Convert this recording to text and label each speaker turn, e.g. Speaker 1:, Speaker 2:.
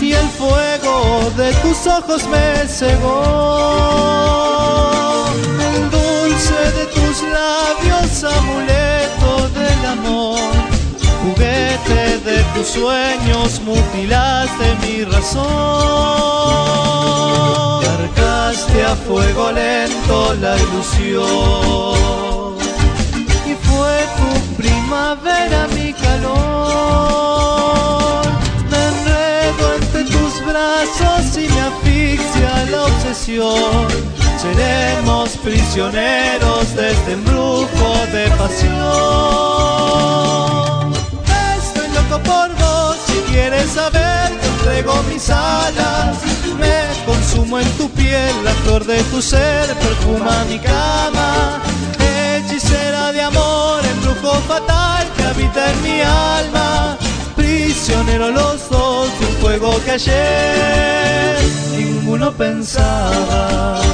Speaker 1: y el fuego de tus ojos me cegó. El dulce de tus labios, amuleto del amor, juguete de tus sueños, mutilaste mi razón. Cargaste a fuego lento la ilusión y fue tu primavera. Seremos prisioneros de este embrujo de pasión. Estoy loco por vos, si quieres saber, te entrego mis alas. Me consumo en tu piel, la flor de tu ser perfuma mi cama. Hechicera de amor, embrujo fatal que habita en mi alma. Prisionero los dos de un fuego que ayer ninguno pensaba.